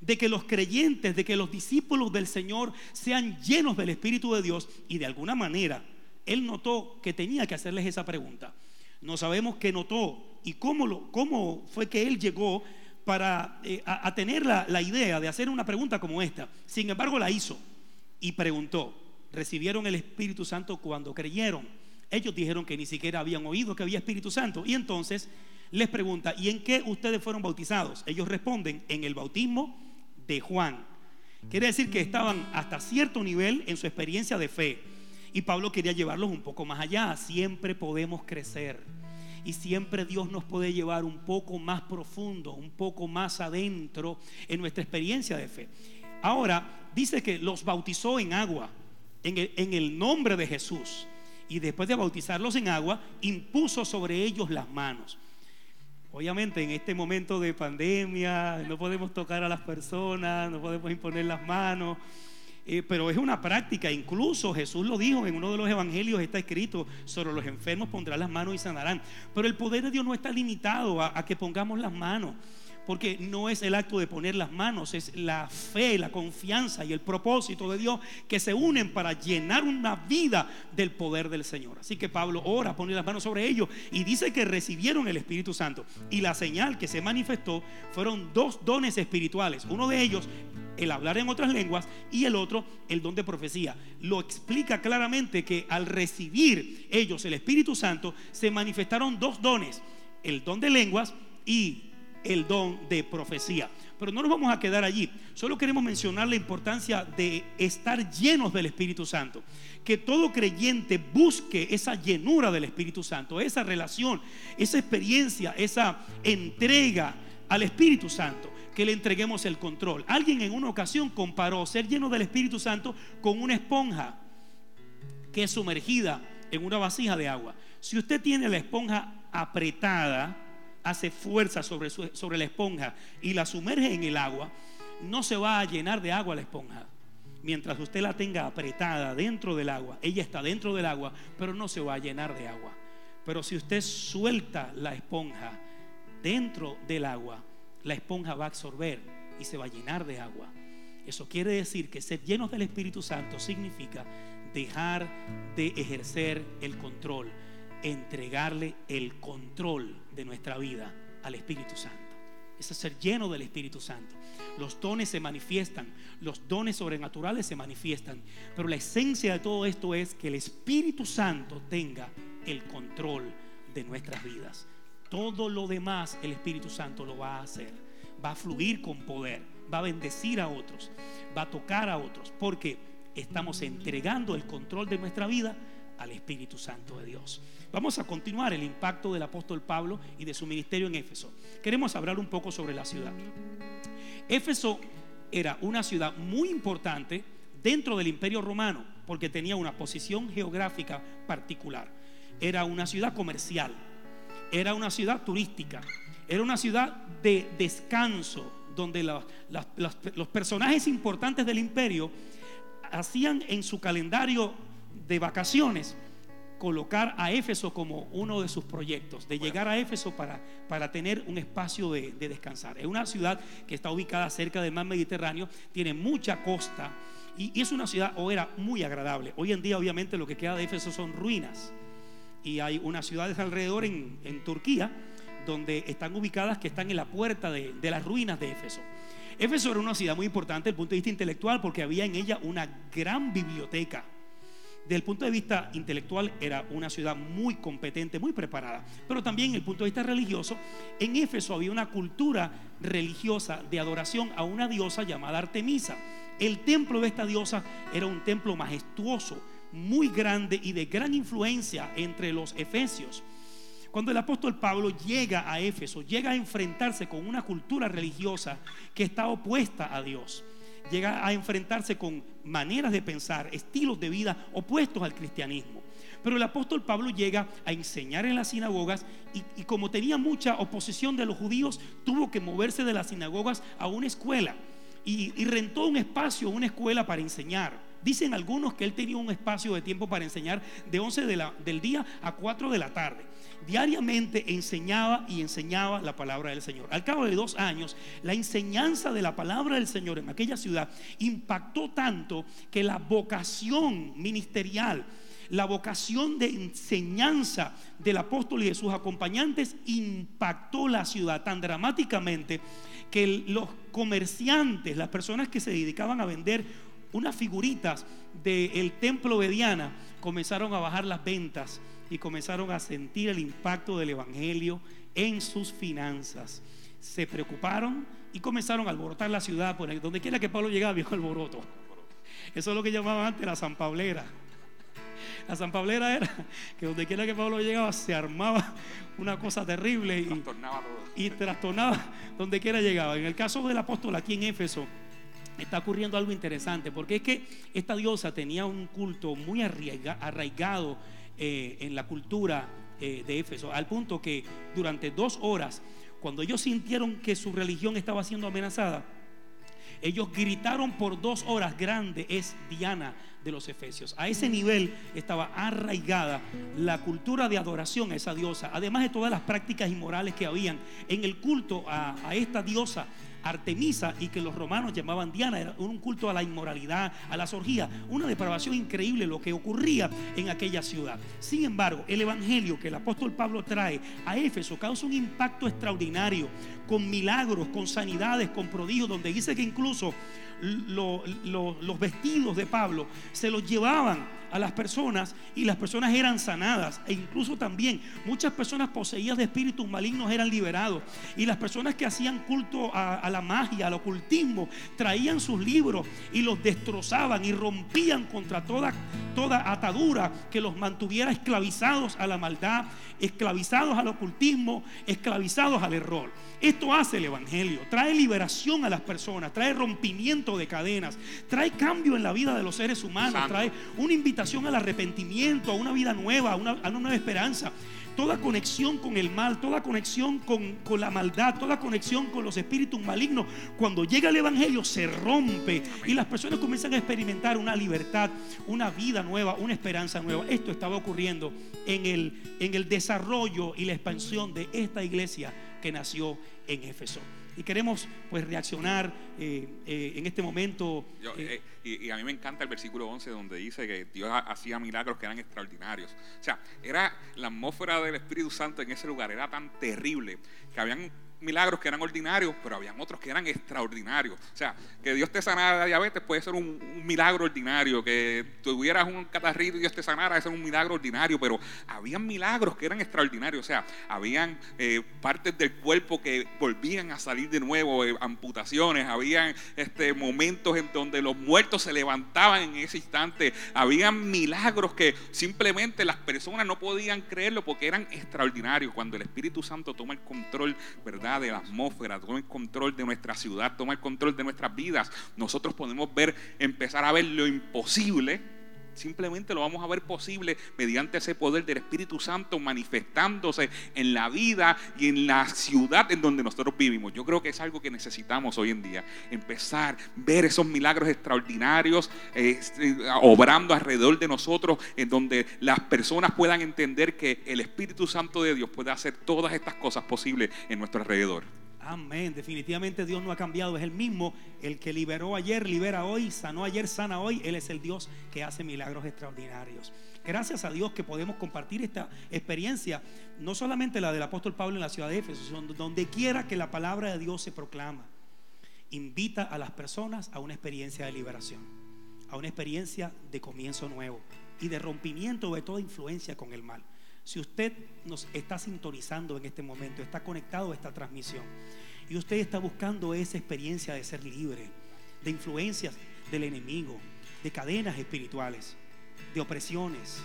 de que los creyentes, de que los discípulos del Señor sean llenos del Espíritu de Dios y de alguna manera él notó que tenía que hacerles esa pregunta. No sabemos qué notó y cómo, cómo fue que él llegó para eh, a, tener la, la idea de hacer una pregunta como esta. Sin embargo, la hizo y preguntó, ¿recibieron el Espíritu Santo cuando creyeron? Ellos dijeron que ni siquiera habían oído que había Espíritu Santo. Y entonces les pregunta, ¿y en qué ustedes fueron bautizados? Ellos responden, en el bautismo de Juan. Quiere decir que estaban hasta cierto nivel en su experiencia de fe. Y Pablo quería llevarlos un poco más allá. Siempre podemos crecer. Y siempre Dios nos puede llevar un poco más profundo, un poco más adentro en nuestra experiencia de fe. Ahora, dice que los bautizó en agua, en el, en el nombre de Jesús y después de bautizarlos en agua, impuso sobre ellos las manos. Obviamente en este momento de pandemia no podemos tocar a las personas, no podemos imponer las manos, eh, pero es una práctica. Incluso Jesús lo dijo en uno de los evangelios, está escrito, sobre los enfermos pondrá las manos y sanarán. Pero el poder de Dios no está limitado a que pongamos las manos porque no es el acto de poner las manos, es la fe, la confianza y el propósito de Dios que se unen para llenar una vida del poder del Señor. Así que Pablo ora, pone las manos sobre ellos y dice que recibieron el Espíritu Santo. Y la señal que se manifestó fueron dos dones espirituales. Uno de ellos, el hablar en otras lenguas y el otro, el don de profecía. Lo explica claramente que al recibir ellos el Espíritu Santo, se manifestaron dos dones, el don de lenguas y el don de profecía. Pero no nos vamos a quedar allí. Solo queremos mencionar la importancia de estar llenos del Espíritu Santo. Que todo creyente busque esa llenura del Espíritu Santo, esa relación, esa experiencia, esa entrega al Espíritu Santo. Que le entreguemos el control. Alguien en una ocasión comparó ser lleno del Espíritu Santo con una esponja que es sumergida en una vasija de agua. Si usted tiene la esponja apretada, hace fuerza sobre, sobre la esponja y la sumerge en el agua, no se va a llenar de agua la esponja. Mientras usted la tenga apretada dentro del agua, ella está dentro del agua, pero no se va a llenar de agua. Pero si usted suelta la esponja dentro del agua, la esponja va a absorber y se va a llenar de agua. Eso quiere decir que ser llenos del Espíritu Santo significa dejar de ejercer el control entregarle el control de nuestra vida al Espíritu Santo. Es ser lleno del Espíritu Santo. Los dones se manifiestan, los dones sobrenaturales se manifiestan, pero la esencia de todo esto es que el Espíritu Santo tenga el control de nuestras vidas. Todo lo demás el Espíritu Santo lo va a hacer. Va a fluir con poder, va a bendecir a otros, va a tocar a otros, porque estamos entregando el control de nuestra vida al Espíritu Santo de Dios. Vamos a continuar el impacto del apóstol Pablo y de su ministerio en Éfeso. Queremos hablar un poco sobre la ciudad. Éfeso era una ciudad muy importante dentro del imperio romano porque tenía una posición geográfica particular. Era una ciudad comercial, era una ciudad turística, era una ciudad de descanso donde los personajes importantes del imperio hacían en su calendario de vacaciones colocar a Éfeso como uno de sus proyectos, de llegar a Éfeso para, para tener un espacio de, descansar. Es una ciudad que está ubicada cerca del mar Mediterráneo, tiene mucha costa y, es una ciudad o era muy agradable. Hoy en día obviamente lo que queda de Éfeso son ruinas y hay unas ciudades alrededor en, en Turquía donde están ubicadas, que están en la puerta de, de las ruinas de Éfeso. Éfeso era una ciudad muy importante desde el punto de vista intelectual porque había en ella una gran biblioteca. Desde el punto de vista intelectual era una ciudad muy competente, muy preparada. Pero también desde el punto de vista religioso, en Éfeso había una cultura religiosa de adoración a una diosa llamada Artemisa. El templo de esta diosa era un templo majestuoso, muy grande y de gran influencia entre los efesios. Cuando el apóstol Pablo llega a Éfeso, llega a enfrentarse con una cultura religiosa que está opuesta a Dios. Llega a enfrentarse con maneras de pensar, estilos de vida opuestos al cristianismo. Pero el apóstol Pablo llega a enseñar en las sinagogas y, como tenía mucha oposición de los judíos, tuvo que moverse de las sinagogas a una escuela y rentó un espacio, una escuela para enseñar. Dicen algunos que él tenía un espacio de tiempo para enseñar de 11 de la- del día a 4 de la tarde. Diariamente enseñaba y enseñaba la palabra del Señor. Al cabo de dos años, la enseñanza de la palabra del Señor en aquella ciudad impactó tanto que la vocación ministerial, la vocación de enseñanza del apóstol y de sus acompañantes impactó la ciudad tan dramáticamente que los comerciantes, las personas que se dedicaban a vender unas figuritas del templo de Diana, comenzaron a bajar las ventas y comenzaron a sentir el impacto del Evangelio en sus finanzas. Se preocuparon y comenzaron a alborotar la ciudad. Por ahí, donde quiera que Pablo llegaba, viejo alboroto. Eso es lo que llamaban antes la San Pablera. La San Pablera era que donde quiera que Pablo llegaba se armaba una cosa terrible y, Trastornaba todo. y trastornaba donde quiera llegaba. En el caso del apóstol aquí en Éfeso, está ocurriendo algo interesante, porque es que esta diosa tenía un culto muy arraiga- arraigado eh, en la cultura eh, de Éfeso, al punto que durante dos horas, cuando ellos sintieron que su religión estaba siendo amenazada, ellos gritaron por dos horas, grande es Diana de los Efesios. A ese nivel estaba arraigada la cultura de adoración a esa diosa, además de todas las prácticas inmorales que habían en el culto a esta diosa. Artemisa y que los romanos llamaban Diana, era un culto a la inmoralidad, a las orgías, una depravación increíble lo que ocurría en aquella ciudad. Sin embargo, el evangelio que el apóstol Pablo trae a Éfeso causa un impacto extraordinario, con milagros, con sanidades, con prodigios, donde dice que incluso lo- lo- los vestidos de Pablo se los llevaban a las personas y las personas eran sanadas e incluso también muchas personas poseídas de espíritus malignos eran liberados y las personas que hacían culto a, a la magia, al ocultismo, traían sus libros y los destrozaban y rompían contra toda, toda atadura que los mantuviera esclavizados a la maldad, esclavizados al ocultismo, esclavizados al error. Esto hace el Evangelio, trae liberación a las personas, trae rompimiento de cadenas, trae cambio en la vida de los seres humanos, Santo. trae una invitación al arrepentimiento, a una vida nueva, a una, a una nueva esperanza. Toda conexión con el mal, toda conexión con, con la maldad, toda conexión con los espíritus malignos, cuando llega el Evangelio se rompe y las personas comienzan a experimentar una libertad, una vida nueva, una esperanza nueva. Esto estaba ocurriendo en el, en el desarrollo y la expansión de esta iglesia que nació en Éfeso. Y queremos pues reaccionar eh, eh, en este momento. Yo, eh, eh, y, y a mí me encanta el versículo 11 donde dice que Dios ha- hacía milagros que eran extraordinarios. O sea, era la atmósfera del Espíritu Santo en ese lugar era tan terrible que habían milagros que eran ordinarios, pero habían otros que eran extraordinarios. O sea, que Dios te sanara de diabetes puede ser un, milagro ordinario, que tuvieras un catarrito y Dios te sanara, eso es un milagro ordinario, pero habían milagros que eran extraordinarios. O sea, habían eh, partes del cuerpo que volvían a salir de nuevo, eh, amputaciones, habían este, momentos en donde los muertos se levantaban en ese instante, habían milagros que simplemente las personas no podían creerlo porque eran extraordinarios. Cuando el Espíritu Santo toma el control, ¿verdad? De la atmósfera, toma el control de nuestra ciudad, toma el control de nuestras vidas, nosotros podemos ver, empezar a ver lo imposible Simplemente lo vamos a ver posible mediante ese poder del Espíritu Santo manifestándose en la vida y en la ciudad en donde nosotros vivimos. Yo creo que es algo que necesitamos hoy en día. Empezar a ver esos milagros extraordinarios eh, obrando alrededor de nosotros, en donde las personas puedan entender que el Espíritu Santo de Dios puede hacer todas estas cosas posibles en nuestro alrededor. Amén. Definitivamente Dios no ha cambiado. Es el mismo, el que liberó ayer, libera hoy, sanó ayer, sana hoy. Él es el Dios que hace milagros extraordinarios. Gracias a Dios que podemos compartir esta experiencia, no solamente la del apóstol Pablo en la ciudad de Éfeso, sino donde quiera que la palabra de Dios se proclama. Invita a las personas a una experiencia de liberación, a una experiencia de comienzo nuevo y de rompimiento de toda influencia con el mal. Si usted nos está sintonizando en este momento, está conectado a esta transmisión y usted está buscando esa experiencia de ser libre, de influencias del enemigo, de cadenas espirituales, de opresiones,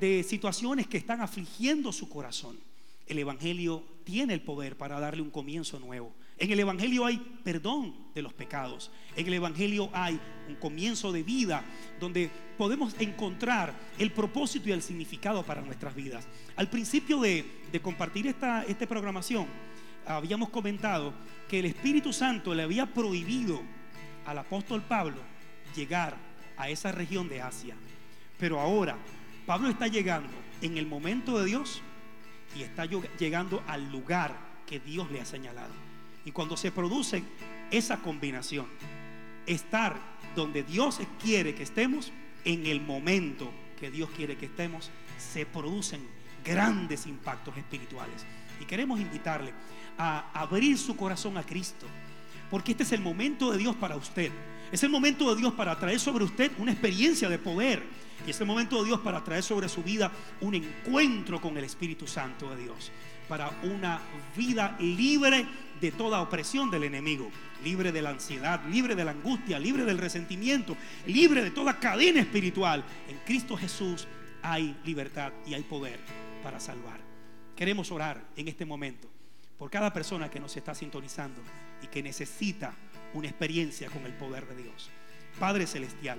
de situaciones que están afligiendo su corazón, el Evangelio tiene el poder para darle un comienzo nuevo. En el Evangelio hay perdón de los pecados. En el Evangelio hay un comienzo de vida donde podemos encontrar el propósito y el significado para nuestras vidas. Al principio de, compartir esta, esta programación, habíamos comentado que el Espíritu Santo le había prohibido al apóstol Pablo llegar a esa región de Asia. Pero ahora Pablo está llegando en el momento de Dios y está llegando al lugar que Dios le ha señalado. Y cuando se produce esa combinación, estar donde Dios quiere que estemos, en el momento que Dios quiere que estemos, se producen grandes impactos espirituales. Y queremos invitarle a abrir su corazón a Cristo, porque este es el momento de Dios para usted. Es el momento de Dios para traer sobre usted una experiencia de poder. Y es el momento de Dios para traer sobre su vida un encuentro con el Espíritu Santo de Dios. Para una vida libre de toda opresión del enemigo, libre de la ansiedad, libre de la angustia, libre del resentimiento, libre de toda cadena espiritual. En Cristo Jesús hay libertad y hay poder para salvar. Queremos orar en este momento por cada persona que nos está sintonizando y que necesita una experiencia con el poder de Dios. Padre Celestial,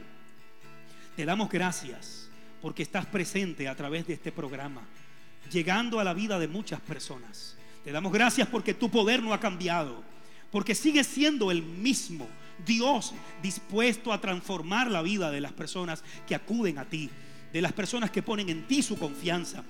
te damos gracias porque estás presente a través de este programa, llegando a la vida de muchas personas. Te damos gracias porque tu poder no ha cambiado, porque sigue siendo el mismo Dios dispuesto a transformar la vida de las personas que acuden a ti, de las personas que ponen en ti su confianza,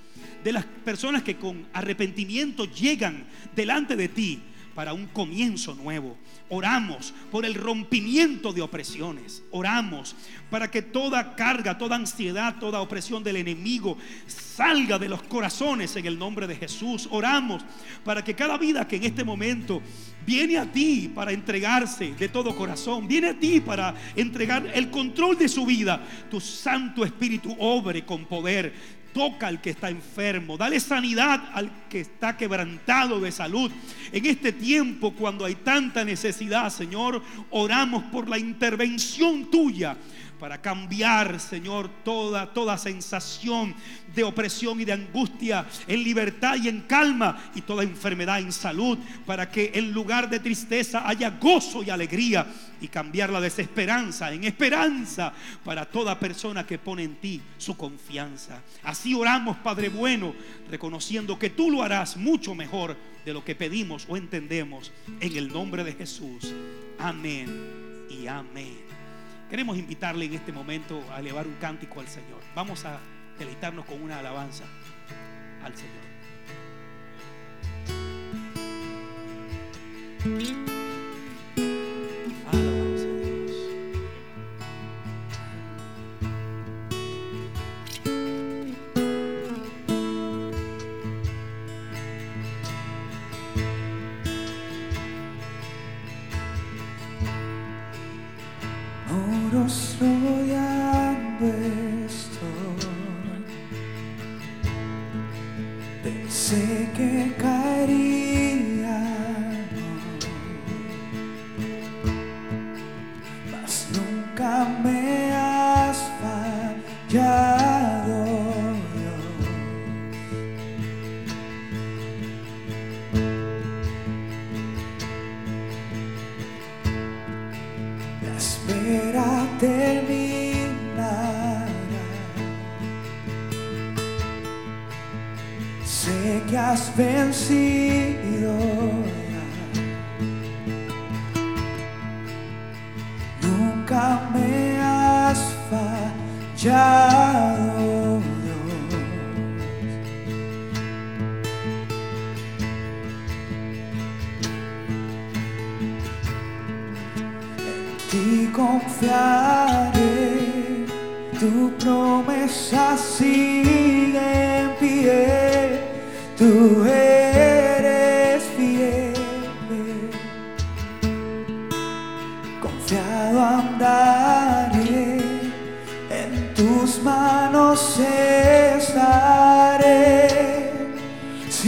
de las personas que con arrepentimiento llegan delante de ti para un comienzo nuevo. Oramos por el rompimiento de opresiones. Oramos para que toda carga, toda ansiedad, toda opresión del enemigo salga de los corazones en el nombre de Jesús. Oramos para que cada vida que en este momento viene a ti para entregarse de todo corazón, viene a ti para entregar el control de su vida, tu Santo Espíritu obre con poder Toca al que está enfermo. Dale sanidad al que está quebrantado de salud. En este tiempo, cuando hay tanta necesidad, Señor, oramos por la intervención tuya para cambiar, Señor, toda, toda sensación de opresión y de angustia en libertad y en calma y toda enfermedad en salud, para que en lugar de tristeza haya gozo y alegría y cambiar la desesperanza en esperanza para toda persona que pone en ti su confianza. Así oramos, Padre bueno, reconociendo que tú lo harás mucho mejor de lo que pedimos o entendemos en el nombre de Jesús. Amén y amén. Queremos invitarle en este momento a elevar un cántico al Señor. Vamos a deleitarnos con una alabanza al Señor. Alaba.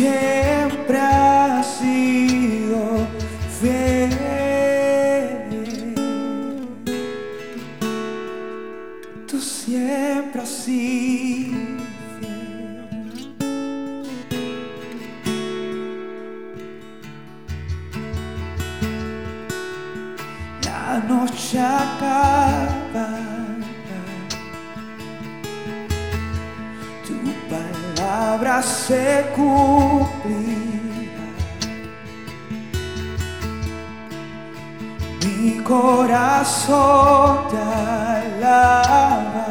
É sempre. Se ser cumplida. Mi corazón te alaba.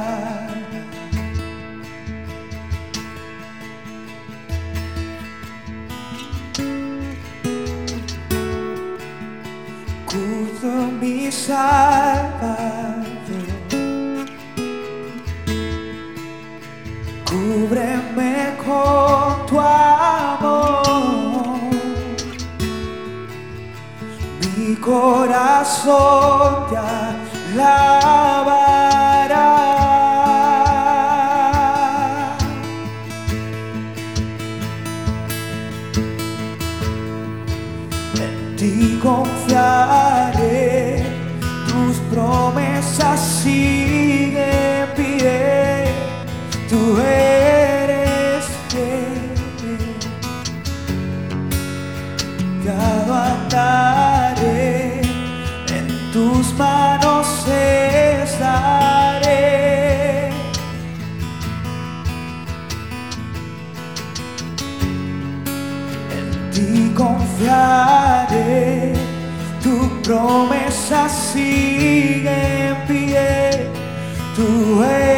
Cuido mis almas. corazón te alaba. promesa sigue en pie. Tu eres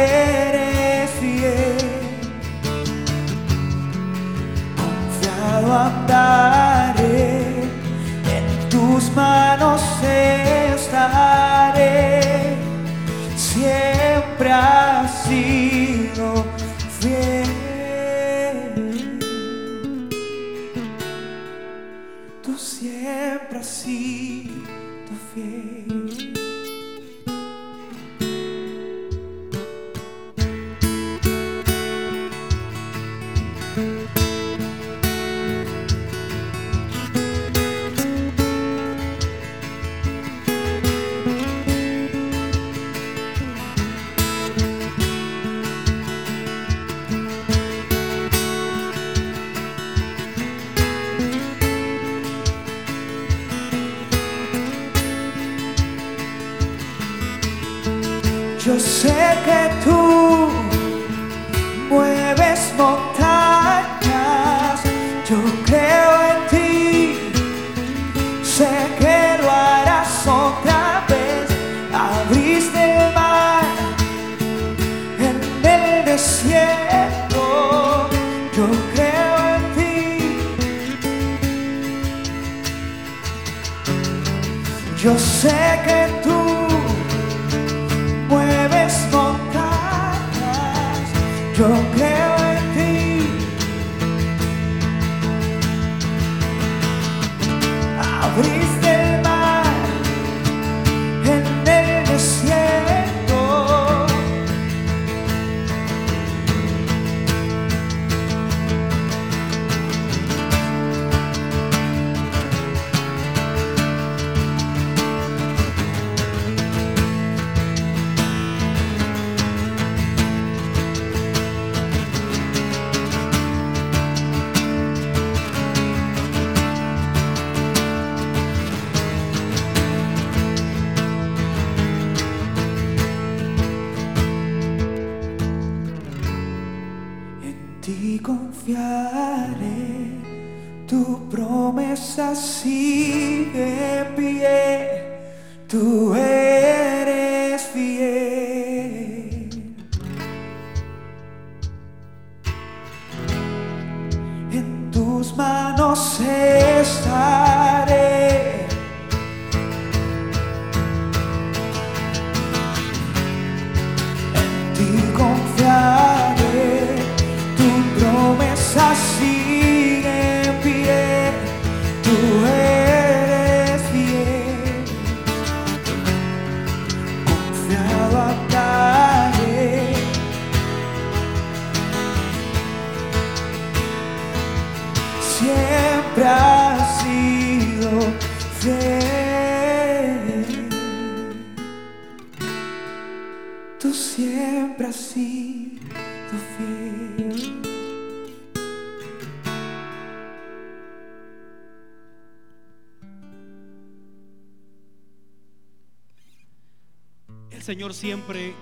siempre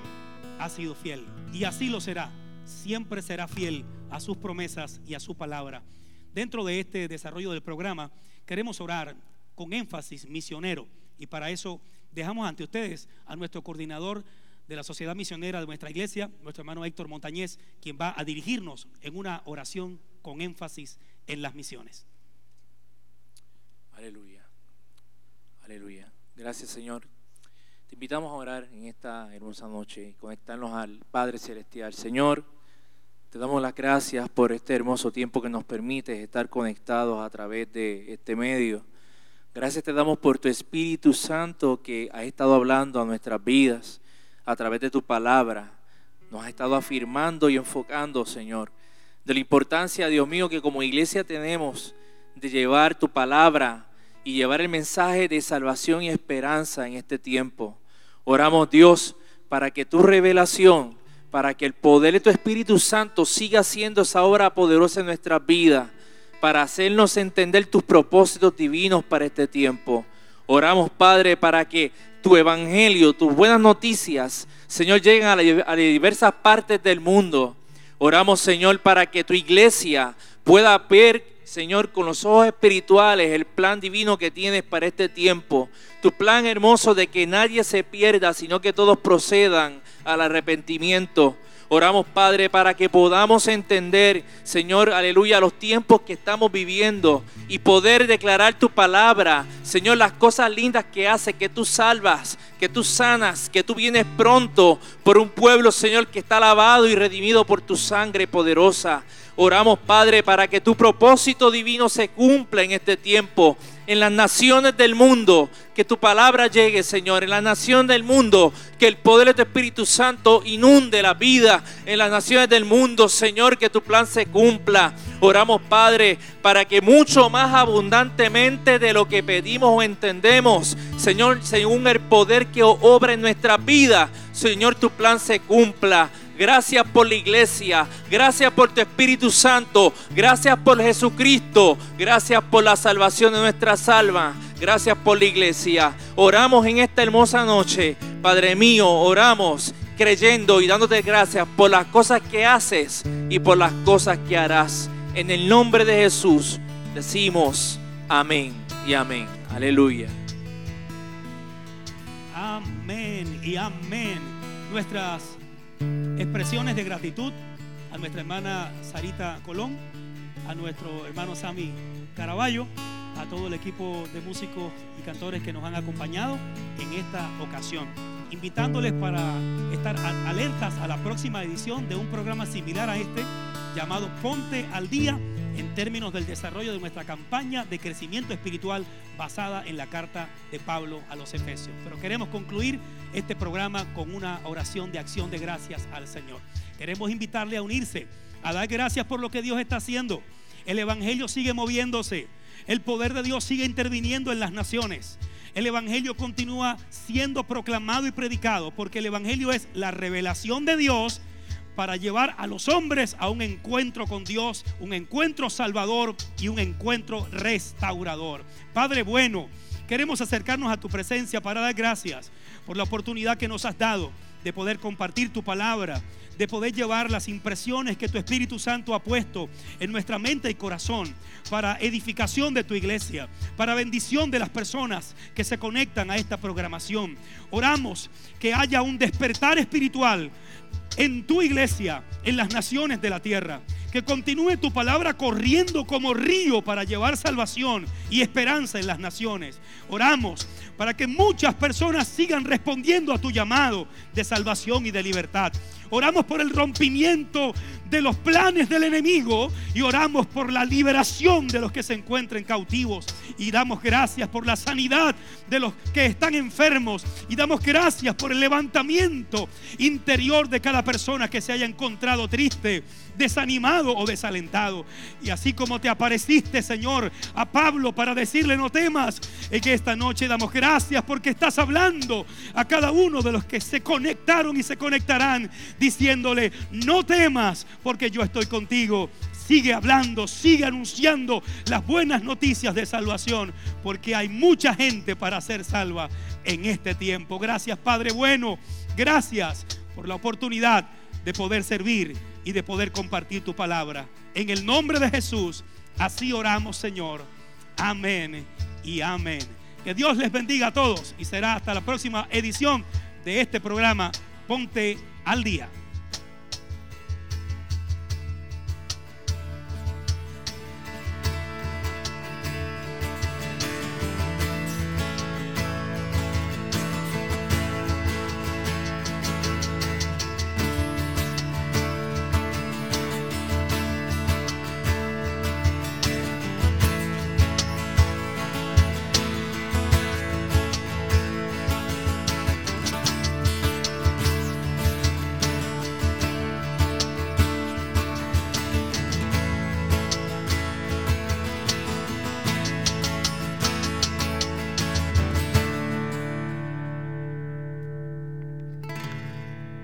ha sido fiel y así lo será. Siempre será fiel a sus promesas y a su palabra. Dentro de este desarrollo del programa queremos orar con énfasis misionero y para eso dejamos ante ustedes a nuestro coordinador de la Sociedad Misionera de nuestra iglesia, nuestro hermano Héctor Montañez, quien va a dirigirnos en una oración con énfasis en las misiones. Aleluya. Aleluya. Gracias, Señor. Te invitamos a orar en esta hermosa noche y conectarnos al Padre Celestial. Señor, te damos las gracias por este hermoso tiempo que nos permite estar conectados a través de este medio. Gracias te damos por tu Espíritu Santo que ha estado hablando a nuestras vidas a través de tu palabra. Nos ha estado afirmando y enfocando, Señor, de la importancia, Dios mío, que como iglesia tenemos de llevar tu palabra y llevar el mensaje de salvación y esperanza en este tiempo. Oramos, Dios, para que tu revelación, para que el poder de tu Espíritu Santo siga siendo esa obra poderosa en nuestras vidas, para hacernos entender tus propósitos divinos para este tiempo. Oramos, Padre, para que tu evangelio, tus buenas noticias, Señor, lleguen a, la- a diversas partes del mundo. Oramos, Señor, para que tu iglesia pueda ver, Señor, con los ojos espirituales el plan divino que tienes para este tiempo. Tu plan hermoso de que nadie se pierda, sino que todos procedan al arrepentimiento. Oramos, Padre, para que podamos entender, Señor, aleluya, los tiempos que estamos viviendo y poder declarar tu palabra, Señor, las cosas lindas que hace, que tú salvas, que tú sanas, que tú vienes pronto por un pueblo, Señor, que está lavado y redimido por tu sangre poderosa. Oramos, Padre, para que tu propósito divino se cumpla en este tiempo en las naciones del mundo, que tu palabra llegue, Señor, en la nación del mundo, que el poder de tu Espíritu Santo inunde la vida en las naciones del mundo, Señor, que tu plan se cumpla. Oramos, Padre, para que mucho más abundantemente de lo que pedimos o entendemos, Señor, según el poder que obra en nuestra vida, Señor, tu plan se cumpla. Gracias por la iglesia. Gracias por tu Espíritu Santo. Gracias por Jesucristo. Gracias por la salvación de nuestra almas. Gracias por la iglesia. Oramos en esta hermosa noche. Padre mío, oramos creyendo y dándote gracias por las cosas que haces y por las cosas que harás. En el nombre de Jesús decimos amén y amén. Aleluya. Amén y amén. Nuestras expresiones de gratitud a nuestra hermana Sarita Colón, a nuestro hermano Sammy Caraballo, a todo el equipo de músicos y cantores que nos han acompañado en esta ocasión. Invitándoles para estar alertas a la próxima edición de un programa similar a este llamado Ponte al Día en términos del desarrollo de nuestra campaña de crecimiento espiritual basada en la carta de Pablo a los Efesios. Pero queremos concluir este programa con una oración de acción de gracias al Señor. Queremos invitarle a unirse, a dar gracias por lo que Dios está haciendo. El Evangelio sigue moviéndose, el poder de Dios sigue interviniendo en las naciones. El Evangelio continúa siendo proclamado y predicado porque el Evangelio es la revelación de Dios para llevar a los hombres a un encuentro con Dios, un encuentro salvador y un encuentro restaurador. Padre bueno, queremos acercarnos a tu presencia para dar gracias por la oportunidad que nos has dado de poder compartir tu palabra, de poder llevar las impresiones que tu Espíritu Santo ha puesto en nuestra mente y corazón para edificación de tu iglesia, para bendición de las personas que se conectan a esta programación. Oramos que haya un despertar espiritual en tu iglesia, en las naciones de la tierra. Que continúe tu palabra corriendo como río para llevar salvación y esperanza en las naciones. Oramos para que muchas personas sigan respondiendo a tu llamado de salvación y de libertad. Oramos por el rompimiento de los planes del enemigo y oramos por la liberación de los que se encuentren cautivos. Y damos gracias por la sanidad de los que están enfermos. Y damos gracias por el levantamiento interior de cada persona que se haya encontrado triste, desanimado o desalentado. Y así como te apareciste, Señor, a Pablo para decirle no temas, en que esta noche damos gracias porque estás hablando a cada uno de los que se conectaron y se conectarán, diciéndole, no temas porque yo estoy contigo. Sigue hablando, sigue anunciando las buenas noticias de salvación, porque hay mucha gente para ser salva en este tiempo. Gracias Padre bueno, gracias por la oportunidad de poder servir y de poder compartir tu palabra. En el nombre de Jesús, así oramos Señor. Amén y amén. Que Dios les bendiga a todos y será hasta la próxima edición de este programa. Ponte al día.